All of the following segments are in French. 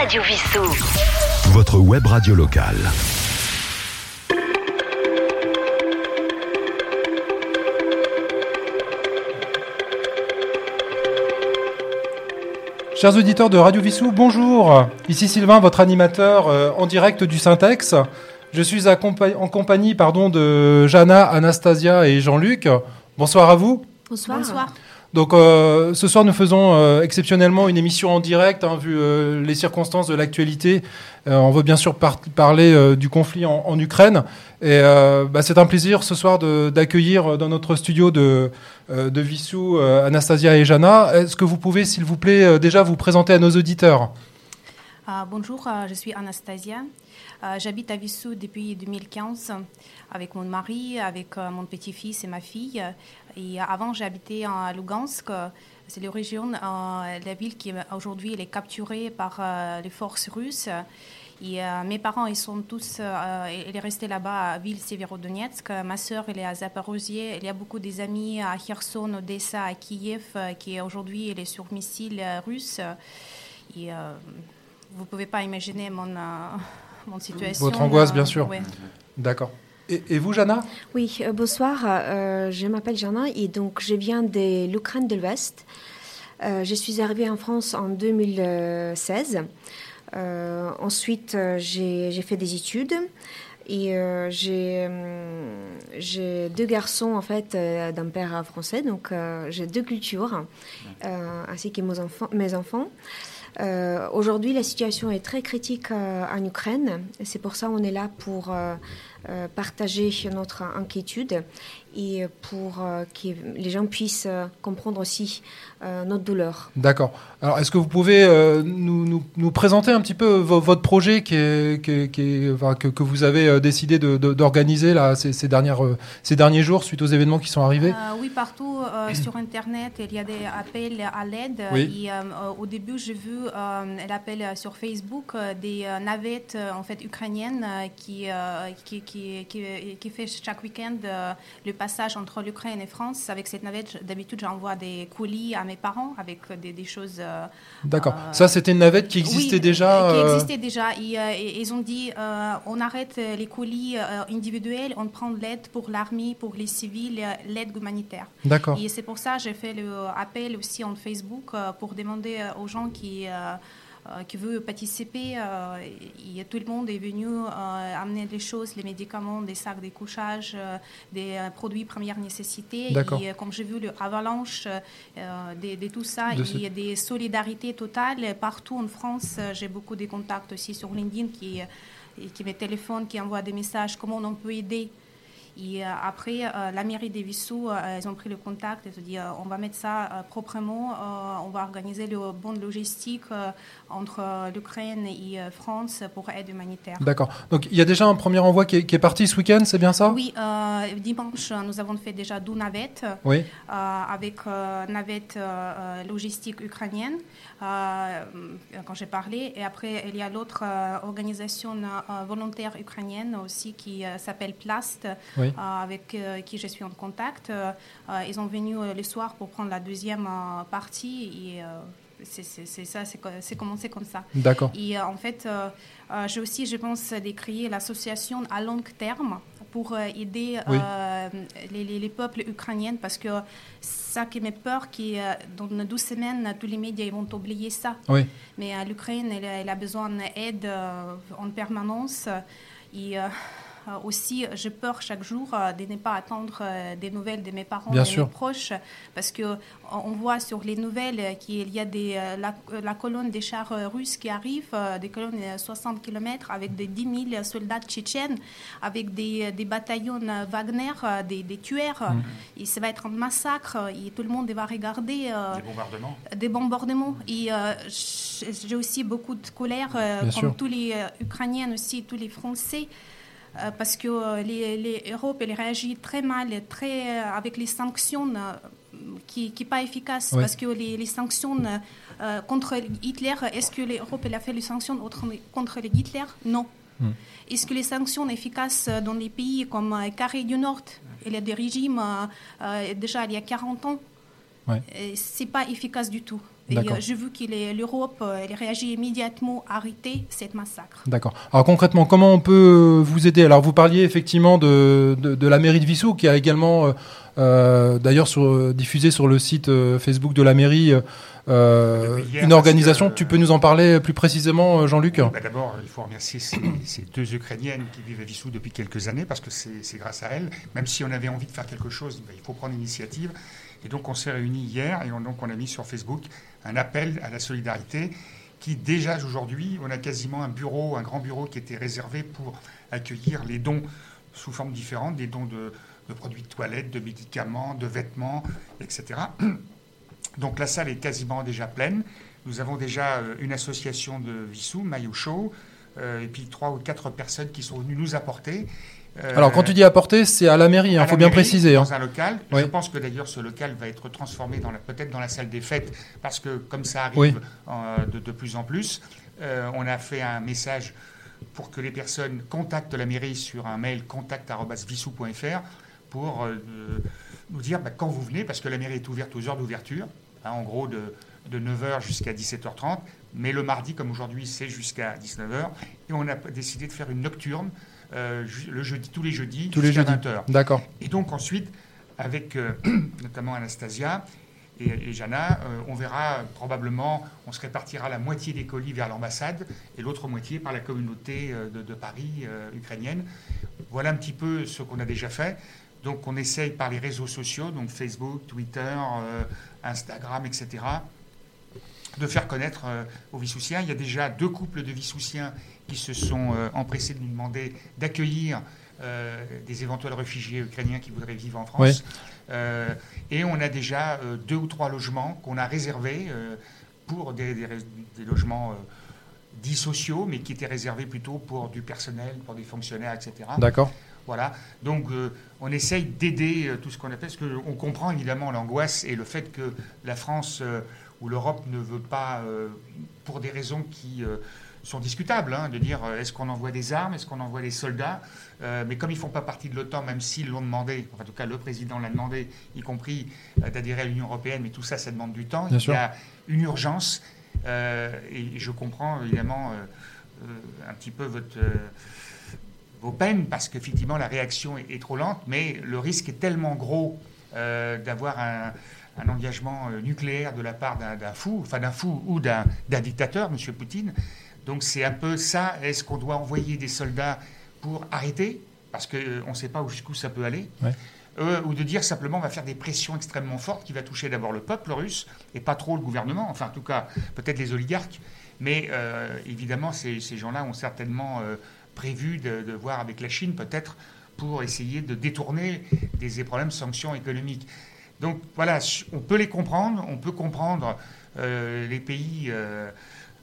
Radio Vissou. Votre web radio locale. Chers auditeurs de Radio Vissou, bonjour. Ici Sylvain, votre animateur euh, en direct du Syntex. Je suis en compagnie pardon, de Jana, Anastasia et Jean-Luc. Bonsoir à vous. Bonsoir. Bonsoir. Donc euh, ce soir, nous faisons euh, exceptionnellement une émission en direct, hein, vu euh, les circonstances de l'actualité. on veut bien sûr parler du conflit en, Ukraine. Et bah, c'est un plaisir ce soir d'accueillir dans notre studio de, de Vissou Anastasia et Jana. Est-ce que vous pouvez, s'il vous plaît, déjà vous présenter à nos auditeurs? Bonjour, je suis Anastasia. J'habite à Vissou depuis 2015 avec mon mari, avec mon petit-fils et ma fille. Et avant, j'habitais à Lugansk. C'est la région, euh, la ville qui aujourd'hui est capturée par euh, les forces russes. Euh, mes parents, ils sont tous, ils est resté là-bas à ville Severodonetsk. Ma sœur, elle est à Zaporozhye. Il y a beaucoup des amis à Kherson, Odessa, à Kiev, qui aujourd'hui, elle est sur missiles russes. Et vous pouvez pas imaginer mon, mon situation. Votre angoisse, bien sûr. D'accord. Et, vous, Jana? Oui, euh, bonsoir. Euh, je m'appelle Jana et donc je viens de l'Ukraine de l'Ouest. Euh, je suis arrivée en France en 2016. ensuite, j'ai fait des études et j'ai deux garçons en fait d'un père français, donc j'ai deux cultures ainsi que mes enfants. Mes enfants. Aujourd'hui, la situation est très critique en Ukraine. C'est pour ça qu'on est là pour euh, partager notre inquiétude et pour euh, que les gens puissent euh, comprendre aussi notre douleur. D'accord. Alors, est-ce que vous pouvez nous, nous, présenter un petit peu votre projet qui est, qui que, que, vous avez décidé d'organiser là ces, dernières, ces derniers jours suite aux événements qui sont arrivés? Oui, partout sur Internet, il y a des appels à l'aide. au début, j'ai vu l'appel sur Facebook des navettes en fait ukrainiennes qui, qui, qui, qui, fait chaque week-end euh, le passage entre l'Ukraine et France. Avec cette navette, d'habitude, j'envoie des colis à mes parents avec des, choses. Euh, D'accord. Euh, Ça, c'était une navette qui existait déjà Qui existait déjà. ils ont dit on arrête les colis individuels, on prend l'aide pour l'armée, pour les civils, l'aide humanitaire. D'accord. Et c'est pour ça que j'ai fait l'appel aussi en Facebook pour demander aux gens qui euh, qui veut participer. Euh, et tout le monde est venu euh, amener des choses, les médicaments, des sacs de couchage, des produits première nécessité. Et comme j'ai vu l'avalanche de, de, tout ça, il y a des solidarités totales partout en France. J'ai beaucoup de contacts aussi sur LinkedIn qui, qui me téléphonent, qui envoient des messages, comment on peut aider. Et euh, après, euh, la mairie des Vissou, euh, ils ont pris le contact et se dit on va mettre ça proprement, on va organiser le bon logistique entre l'Ukraine et France pour aide humanitaire. D'accord. Donc il y a déjà un premier envoi qui est, parti ce week-end, c'est bien ça? Oui, dimanche, nous avons fait déjà 12 navettes oui. avec navettes logistiques ukrainiennes, quand j'ai parlé. Et après, il y a l'autre organisation volontaire ukrainienne aussi qui s'appelle Plast. Oui. Euh, avec euh, qui je suis en contact. Euh, ils sont venus le soir pour prendre la deuxième partie et c'est ça, c'est commencé comme ça. D'accord. Et en fait, j'ai aussi, je pense, décrit l'association à long terme pour aider les, les, peuples ukrainiens parce que ça qui m'est peur, que dans 12 semaines, tous les médias vont oublier ça. Oui. Mais l'Ukraine, elle, elle, a besoin d'aide en permanence. Et euh, aussi, j'ai peur chaque jour euh, de ne pas attendre euh, des nouvelles de mes parents et de mes proches, parce que on voit sur les nouvelles qu'il y a des, la, colonne des chars russes qui arrivent, des colonnes de 60 km avec des 10 000 soldats tchétchènes, avec des, des bataillons Wagner, des, des tueurs. Mm. Et ça va être un massacre et tout le monde va regarder. des bombardements. Des bombardements. Et j'ai aussi beaucoup de colère, comme tous les Ukrainiens aussi, tous les Français. Euh, parce que euh, l'Europe elle réagit très mal, très, euh, avec les sanctions qui sont pas efficaces. Parce que les, sanctions contre Hitler, est-ce que l'Europe a fait les sanctions contre Hitler? Non. Hmm. Est-ce que les sanctions sont efficaces dans des pays comme Corée du Nord Il y a des régimes déjà il y a 40 ans. Ouais. Ce n'est pas efficace du tout. Et j'ai vu que l'Europe réagit immédiatement à arrêter cette massacre. D'accord. Alors concrètement, comment on peut vous aider? Alors vous parliez effectivement de, de, la mairie de Vissou qui a également d'ailleurs diffusé sur le site Facebook de la mairie euh, une organisation, tu peux nous en parler plus précisément, euh, Jean-Luc? Bah, D'abord, il faut remercier ces, deux Ukrainiennes qui vivent à Vissou depuis quelques années, parce que c'est grâce à elles. Même si on avait envie de faire quelque chose, bah, il faut prendre l'initiative. Et donc, on s'est réunis hier et on, donc on a mis sur Facebook un appel à la solidarité qui, déjà aujourd'hui, on a quasiment un bureau, un grand bureau qui était réservé pour accueillir les dons sous formes différentes, des dons de, de produits de toilette, de médicaments, de vêtements, etc. Donc la salle est quasiment déjà pleine. Nous avons déjà euh, une association de Vissou, Maillot Show, euh, et puis trois ou quatre personnes qui sont venues nous apporter. Euh, Alors quand tu dis apporter, c'est à la mairie, il hein, faut bien préciser. Dans hein. un local. Je pense que d'ailleurs ce local va être transformé peut-être dans la salle des fêtes, parce que comme ça arrive de, plus en plus, on a fait un message pour que les personnes contactent la mairie sur un mail contact.vissou.fr pour nous dire bah, quand vous venez, parce que la mairie est ouverte aux heures d'ouverture. Hein, en gros de, 9h jusqu'à 17h30. Mais le mardi, comme aujourd'hui, c'est jusqu'à 19h. Et on a décidé de faire une nocturne euh, le jeudi, tous les jeudis tous jusqu'à 20h. D'accord. Et donc ensuite, avec euh, notamment Anastasia et, Jana, euh, on verra probablement, on se répartira la moitié des colis vers l'ambassade et l'autre moitié par la communauté de, de Paris ukrainienne. Voilà un petit peu ce qu'on a déjà fait. Donc on essaye par les réseaux sociaux, donc Facebook, Twitter, Instagram, etc., de faire connaître euh, aux Vissoussiens. Il y a déjà deux couples de Vissoussiens qui se sont euh, empressés de nous demander d'accueillir euh, des éventuels réfugiés ukrainiens qui voudraient vivre en France. et on a déjà deux ou trois logements qu'on a réservés pour des, des logements dits sociaux, mais qui étaient réservés plutôt pour du personnel, pour des fonctionnaires, etc. D'accord. Voilà. Donc, euh, on essaye d'aider euh, tout ce qu'on appelle, parce qu'on comprend évidemment l'angoisse et le fait que la France euh, ou l'Europe ne veut pas, pour des raisons qui sont discutables, hein, de dire est-ce qu'on envoie des armes, est-ce qu'on envoie des soldats, mais comme ils ne font pas partie de l'OTAN, même s'ils l'ont demandé, en tout cas le président l'a demandé, y compris d'adhérer à l'Union européenne, mais tout ça, ça demande du temps. il y a une urgence, et je comprends évidemment un petit peu votre vos peines, parce qu'effectivement la réaction est, trop lente, mais le risque est tellement gros euh, d'avoir un, engagement euh, nucléaire de la part d'un fou, enfin d'un fou ou d'un dictateur, M. Poutine. Donc c'est un peu ça. Est-ce qu'on doit envoyer des soldats pour arrêter? Parce qu'on euh, ne sait pas jusqu'où ça peut aller. ou de dire simplement on va faire des pressions extrêmement fortes qui va toucher d'abord le peuple russe et pas trop le gouvernement, enfin en tout cas peut-être les oligarques, mais évidemment ces, gens-là ont certainement prévu de, voir avec la Chine peut-être pour essayer de détourner des problèmes de sanctions économiques. Donc voilà, on peut les comprendre, on peut comprendre euh, les pays euh,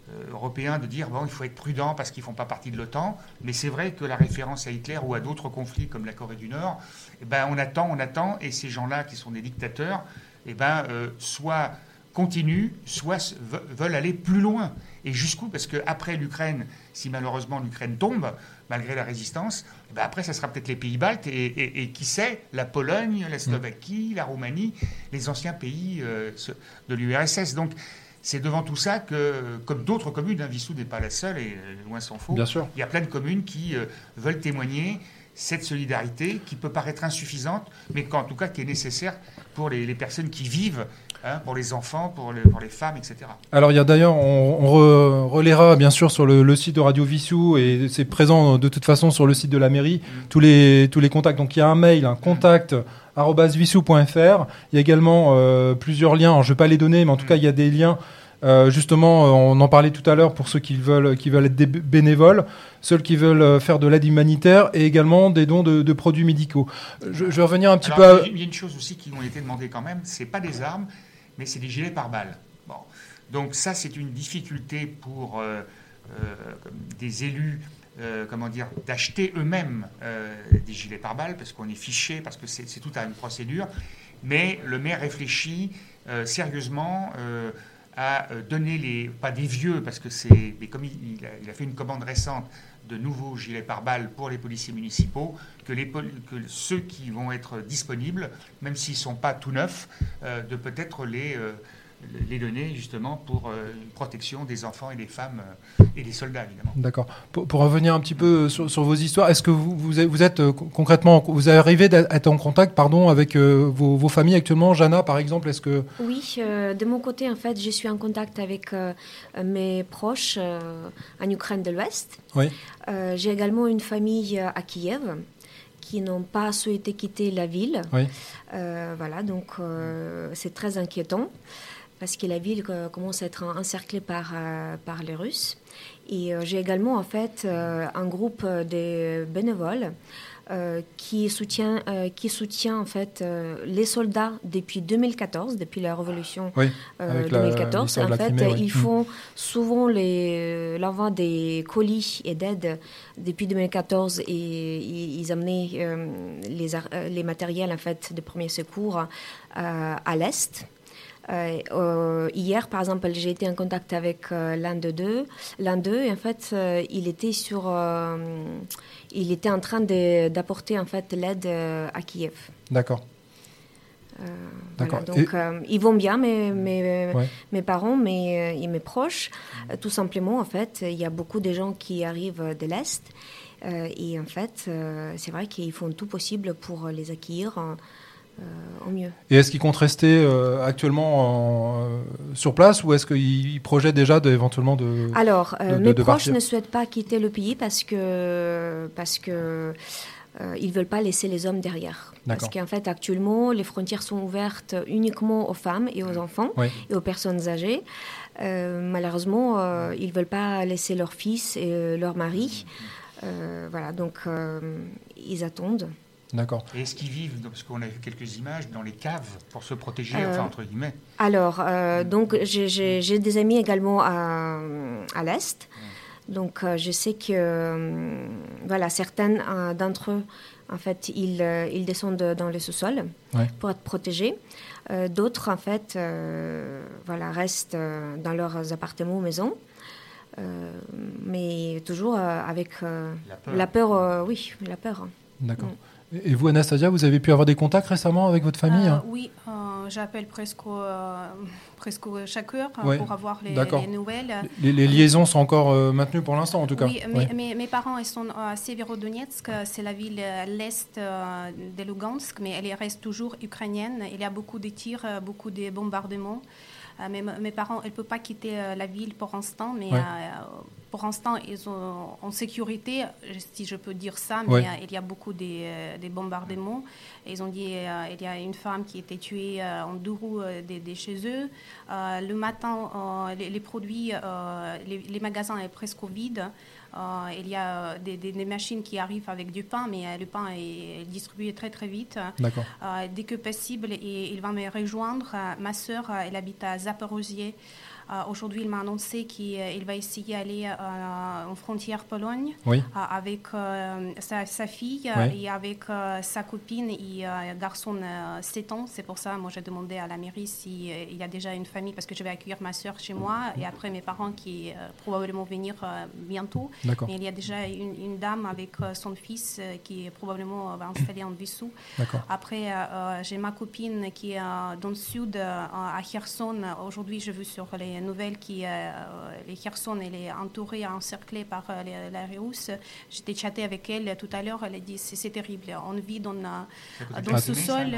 euh, européens de dire bon, il faut être prudent parce qu'ils ne font pas partie de l'OTAN, mais c'est vrai que la référence à Hitler ou à d'autres conflits comme la Corée du Nord, eh ben, on attend, on attend, et ces gens-là qui sont des dictateurs, eh ben, soit continuent, soit veulent aller plus loin. Et jusqu'où? Parce qu'après l'Ukraine, si malheureusement l'Ukraine tombe, malgré la résistance, ben après, ça sera peut-être les pays baltes et, qui sait, la Pologne, la Slovaquie, la Roumanie, les anciens pays euh, de l'URSS. Donc, c'est devant tout ça que, comme d'autres communes, hein, Vissou n'est pas la seule, et euh, loin s'en faut, Bien sûr. il y a plein de communes qui euh, veulent témoigner cette solidarité qui peut paraître insuffisante, mais en tout cas qui est nécessaire pour les personnes qui vivent Hein, pour les enfants, pour, pour, les femmes, etc. Alors il y a d'ailleurs, on, on relaiera bien sûr sur le, site de Radio Vissou et c'est présent de toute façon sur le site de la mairie mm. tous les tous les contacts. Donc il y a un mail, un contact vissou.fr. Il y a également euh, plusieurs liens. je ne vais pas les donner, mais en tout mm. cas il y a des liens. Euh, justement, on en parlait tout à l'heure pour ceux qui veulent, qui veulent être des bénévoles, ceux qui veulent euh, faire de l'aide humanitaire et également des dons de, produits médicaux. Je, vais revenir un petit peu. À... Il y a une chose aussi qui ont été demandées quand même, c'est pas des armes, mais c'est des gilets pare-balles. Bon. Donc ça, c'est une difficulté pour euh, euh, des élus, euh, comment dire, d'acheter eux-mêmes des gilets pare-balles, parce qu'on est fiché, parce que c'est tout à une procédure. Mais le maire réfléchit sérieusement à donner les, pas des vieux, parce que c'est, mais comme il, a, fait une commande récente de nouveaux gilets pare-balles pour les policiers municipaux, que, les, que ceux qui vont être disponibles, même s'ils ne sont pas tout neufs, euh, de peut-être les, euh, les donner justement pour une protection des enfants et des femmes et des soldats évidemment. D'accord. Pour, revenir un petit peu sur, vos histoires, est-ce que vous, vous êtes, concrètement, vous arrivez à être en contact pardon, avec vos, familles actuellement? Jana par exemple, est-ce que... Oui, de mon côté en fait, je suis en contact avec mes proches en Ukraine de l'Ouest. Oui. J'ai également une famille à Kiev qui n'ont pas souhaité quitter la ville. Euh, voilà, donc euh, c'est très inquiétant parce que la ville euh, commence à être encerclée par, par les Russes. Et j'ai également en fait un groupe de bénévoles euh, qui soutient, euh, qui soutient en fait euh, les soldats depuis 2014, depuis la révolution 2014. en fait, ils font souvent l'envoi des colis et d'aide depuis 2014 et ils, amenaient les, les matériels en fait de premiers secours à l'est. Hier, par exemple, j'ai été en contact avec l'un d'eux, l'un d'eux, en fait, il était sur, il était en train d'apporter en fait l'aide euh, à Kiev. D'accord. Euh, D'accord. Donc, euh, ils vont bien, mes, mes, mes parents, mes, et mes proches. tout simplement, en fait, il y a beaucoup de gens qui arrivent de l'Est. et en fait, c'est vrai qu'ils font tout possible pour les accueillir euh, mieux. Et est-ce qu'ils comptent rester euh, actuellement euh, sur place ou est-ce qu'ils projettent déjà éventuellement de Alors, mes proches ne souhaitent pas quitter le pays parce que parce que ils veulent pas laisser les hommes derrière. Parce qu'en fait, actuellement, les frontières sont ouvertes uniquement aux femmes et aux enfants et aux personnes âgées. malheureusement, ils veulent pas laisser leurs fils et leurs maris. voilà, donc ils attendent. D'accord. Et est-ce qu'ils vivent, parce qu'on a vu quelques images, dans les caves pour se protéger, enfin euh, entre guillemets Alors, euh, donc j'ai des amis également à, à l'Est. Donc euh, je sais que voilà, certaines d'entre eux, en fait, ils, ils descendent dans le sous-sol pour être protégés. D'autres, en fait, voilà, restent dans leurs appartements ou maisons. mais toujours avec la peur, oui, la peur. D'accord. Mm. Et vous, Anastasia, vous avez pu avoir des contacts récemment avec votre famille hein euh, Oui, euh, j'appelle presque, euh, presque chaque heure pour avoir les, nouvelles. Les, liaisons sont encore maintenues pour l'instant, en tout cas. Oui, mes parents ils sont à Severodonetsk, c'est la ville à l'est de Lugansk, mais elle reste toujours ukrainienne. Il y a beaucoup de tirs, beaucoup de bombardements. Mes, mes, parents, ne peuvent pas quitter la ville pour l'instant, mais pour l'instant, ils sont en sécurité, si je peux dire ça, mais euh, il y a beaucoup de, euh, bombardements. Ils ont dit qu'il euh, y a une femme qui a été tuée en deux roues de, chez eux. le matin, les, produits, les, magasins sont presque vides. Il y a des, machines qui arrivent avec du pain, mais le pain est distribué très très vite. dès que possible, il, va me rejoindre. Ma sœur, elle habite à Zaporozhye. Euh, aujourd'hui, il m'a annoncé qu'il euh, va essayer d'aller euh, en frontière Pologne avec sa, fille et avec sa copine et un garçon de 7 ans. C'est pour ça, moi, j'ai demandé à la mairie s'il y a déjà une famille parce que je vais accueillir ma soeur chez moi et après mes parents qui probablement venir bientôt. Mais il y a déjà une, dame avec son fils qui probablement va installer en Vissou. Après, j'ai ma copine qui est dans le sud, à Kherson. Aujourd'hui, je veux sur les nouvelles qui, euh, les Kherson, elle est entourée, encerclée par euh, la Russe. J'étais chattée avec elle tout à l'heure, elle a dit c'est terrible, on vit dans, euh, dans ce sol,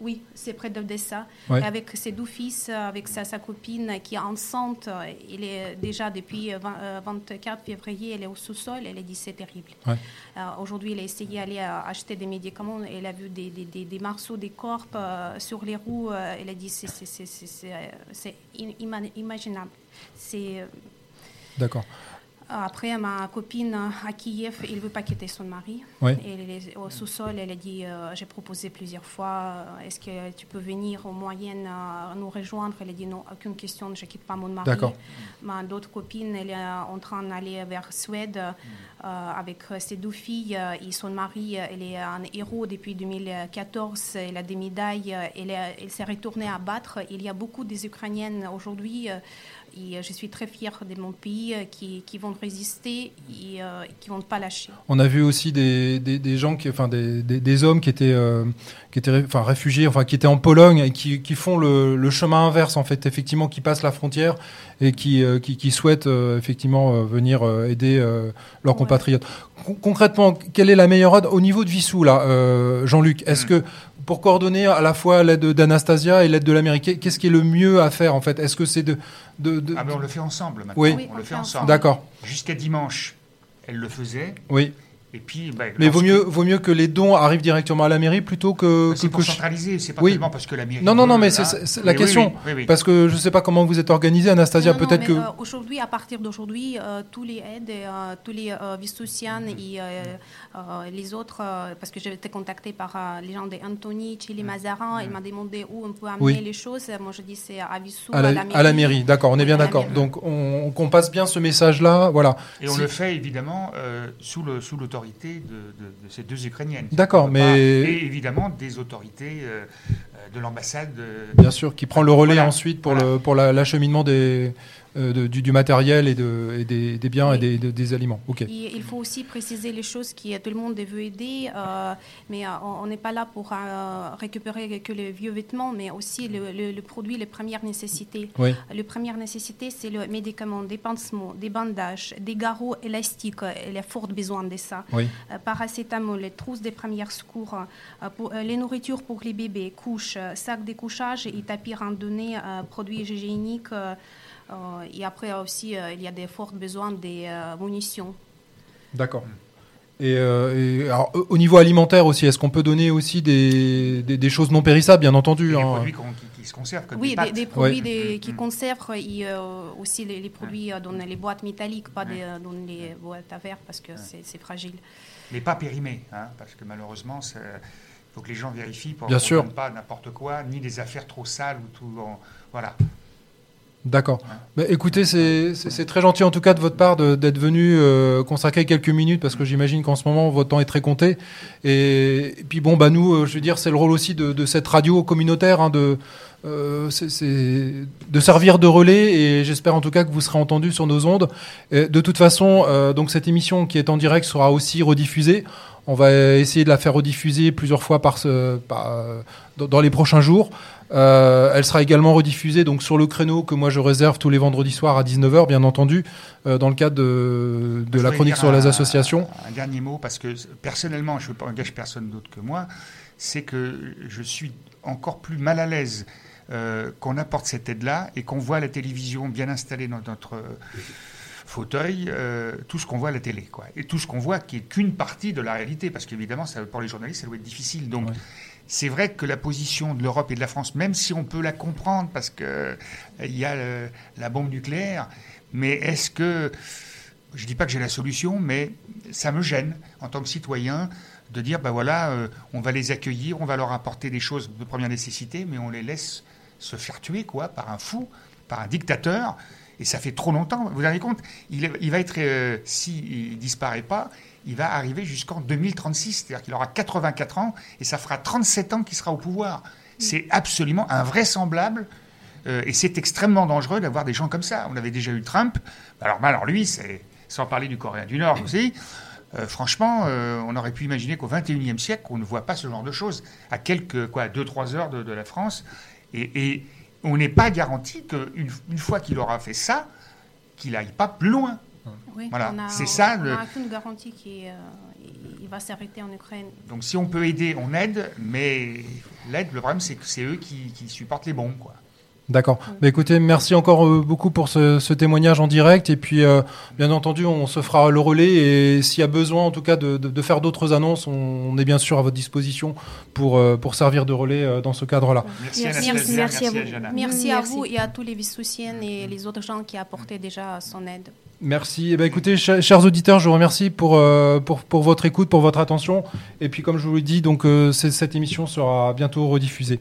oui, c'est près d'Odessa, avec ses deux fils, avec sa, sa, copine qui est enceinte, elle est déjà depuis 24 février, elle est au sous-sol, elle a dit c'est terrible. Aujourd'hui, elle a essayé d'aller acheter des médicaments, elle a vu des, des, des, morceaux, des corps sur les roues, elle a dit c'est inimaginable c'est. Euh, D'accord. Après, ma copine à Kiev, il ne veut pas quitter son mari. Elle est au sous-sol, elle a dit, euh, j'ai proposé plusieurs fois, euh, est-ce que tu peux venir au moyen nous rejoindre? Elle a dit, non, aucune question, je ne quitte pas mon mari. Ma d'autres copine, elle est en train d'aller vers Suède avec ses deux filles et son mari. Elle est un héros depuis 2014, elle a des médailles, elle, elle s'est retournée à battre. Il y a beaucoup des Ukrainiennes aujourd'hui et je suis très fière de mon pays qui, qui vont résister et qui vont pas lâcher. On a vu aussi des, des, des gens, qui, enfin des, des, hommes qui étaient, qui étaient enfin, réfugiés, enfin qui étaient en Pologne et qui, qui font le, le, chemin inverse en fait, effectivement, qui passent la frontière et qui, qui, qui souhaitent effectivement venir aider leurs compatriotes. concrètement, quelle est la meilleure aide au niveau de Vissou là, Jean-Luc? Est-ce mm. que pour coordonner à la fois l'aide d'Anastasia et l'aide de l'Amérique, qu'est-ce qui est le mieux à faire en fait? Est-ce que c'est de, de, Ah ben on le fait ensemble maintenant. Oui, on le fait ensemble. D'accord. Jusqu'à dimanche, elle le faisait. Oui. Et puis, bah, mais vaut mieux, vaut mieux que les dons arrivent directement à la mairie plutôt que. Bah, c'est pour que centraliser, c'est pas oui. parce que la mairie. Non, non, non, mais c'est la question. parce que je ne sais pas comment vous êtes organisé, Anastasia. Peut-être que. Euh, aujourd'hui, à partir d'aujourd'hui, euh, tous les aides, euh, tous les euh, et les autres, parce que j'ai été contactée par les gens d'Anthony, Chili Mazarin, il m'a demandé où on peut amener les choses. Moi, je dis c'est à Vissou, à, la, à la mairie. d'accord, on est bien d'accord. Donc, on, qu'on passe bien ce message-là, voilà. Et on le fait évidemment sous l'autorité de de, ces deux Ukrainiennes. D'accord, mais... Et évidemment des autorités euh, euh, de l'ambassade. Bien sûr, qui prend le relais ensuite pour l'acheminement des, euh, du, matériel et, de, des, biens et des, aliments. Ok. il faut aussi préciser les choses qui tout le monde veut aider, euh, mais euh, on n'est pas là pour récupérer que les vieux vêtements, mais aussi le, produit, les premières nécessités. Oui. Les premières nécessités, c'est le médicament, des pansements, des bandages, des garrots élastiques. Il y a fort besoin de ça. Oui. paracétamol, les trousses des premiers secours, pour, les nourritures pour les bébés, couches, sacs de couchage et tapis randonnés, produits hygiéniques. Euh, et après aussi, euh, il y a des forts besoins des euh, munitions. D'accord. Et, alors, au niveau alimentaire aussi, est-ce qu'on peut donner aussi des, des, choses non périssables, bien entendu Des hein. produits qui, se conservent, comme oui, des, des produits qui mm. conservent, et aussi les, produits dans les boîtes métalliques, pas dans les boîtes à verre, parce que c'est fragile. Mais pas périmés, hein, parce que malheureusement, il faut que les gens vérifient pour ne pas n'importe quoi, ni des affaires trop sales ou tout. voilà. D'accord. Écoutez, c'est très gentil en tout cas de votre part d'être venu euh, consacrer quelques minutes parce que j'imagine qu'en ce moment votre temps est très compté. Et, puis bon, bah nous, euh, je veux dire, c'est le rôle aussi de, cette radio communautaire hein, de euh, de servir de relais et j'espère en tout cas que vous serez entendu sur nos ondes. de toute façon, donc cette émission qui est en direct sera aussi rediffusée. On va essayer de la faire rediffuser plusieurs fois par, par dans les prochains jours. Euh, elle sera également rediffusée donc sur le créneau que moi je réserve tous les vendredis soirs à 19h, bien entendu, euh, dans le cadre de, de la chronique sur les associations. Un, dernier mot, parce que personnellement, je ne engage personne d'autre que moi, c'est que je suis encore plus mal à l'aise euh, qu'on apporte cette aide-là et qu'on voit la télévision bien installée dans notre fauteuil, tout ce qu'on voit à la télé, quoi. Et tout ce qu'on voit qui est qu'une partie de la réalité, parce qu'évidemment, pour les journalistes, ça doit être difficile. Donc, c'est vrai que la position de l'Europe et de la France, même si on peut la comprendre parce qu'il euh, y a la bombe nucléaire, mais est-ce que, je ne dis pas que j'ai la solution, mais ça me gêne en tant que citoyen de dire, ben voilà, euh, on va les accueillir, on va leur apporter des choses de première nécessité, mais on les laisse se faire tuer, quoi, par un fou, par un dictateur. Et ça fait trop longtemps. Vous vous rendez compte? Il, va être, euh, s'il ne disparaît pas, il va arriver jusqu'en 2036. C'est-à-dire qu'il aura 84 ans et ça fera 37 ans qu'il sera au pouvoir. C'est absolument invraisemblable. Euh, et c'est extrêmement dangereux d'avoir des gens comme ça. On avait déjà eu Trump. Alors, alors lui, c'est, sans parler du Coréen du Nord aussi, euh, franchement, euh, on aurait pu imaginer qu'au XXIe siècle, on ne voit pas ce genre de choses à quelques, quoi, 2-3 heures de, la France. Et, on n'est pas garanti qu'une une fois qu'il aura fait ça, qu'il n'aille pas plus loin. voilà, c'est ça. On n'a aucune garantie qu'il euh, va s'arrêter en Ukraine. Donc si on peut aider, on aide, mais l'aide, le problème, c'est que c'est eux qui, qui, supportent les bombes, quoi. D'accord. Bah, écoutez, merci encore euh, beaucoup pour ce, témoignage en direct. Et puis, euh, bien entendu, on se fera le relais. Et s'il y a besoin, en tout cas, de, faire d'autres annonces, on, est bien sûr à votre disposition pour, pour servir de relais dans ce cadre-là. Merci, merci, à vous. Merci à vous et à tous les Vissoussiennes et les autres gens qui apporté déjà son aide. Merci. Eh ben, écoutez, chers auditeurs, je vous remercie pour, euh, pour, pour, votre écoute, pour votre attention. Et puis, comme je vous l'ai dit, donc, euh, cette émission sera bientôt rediffusée.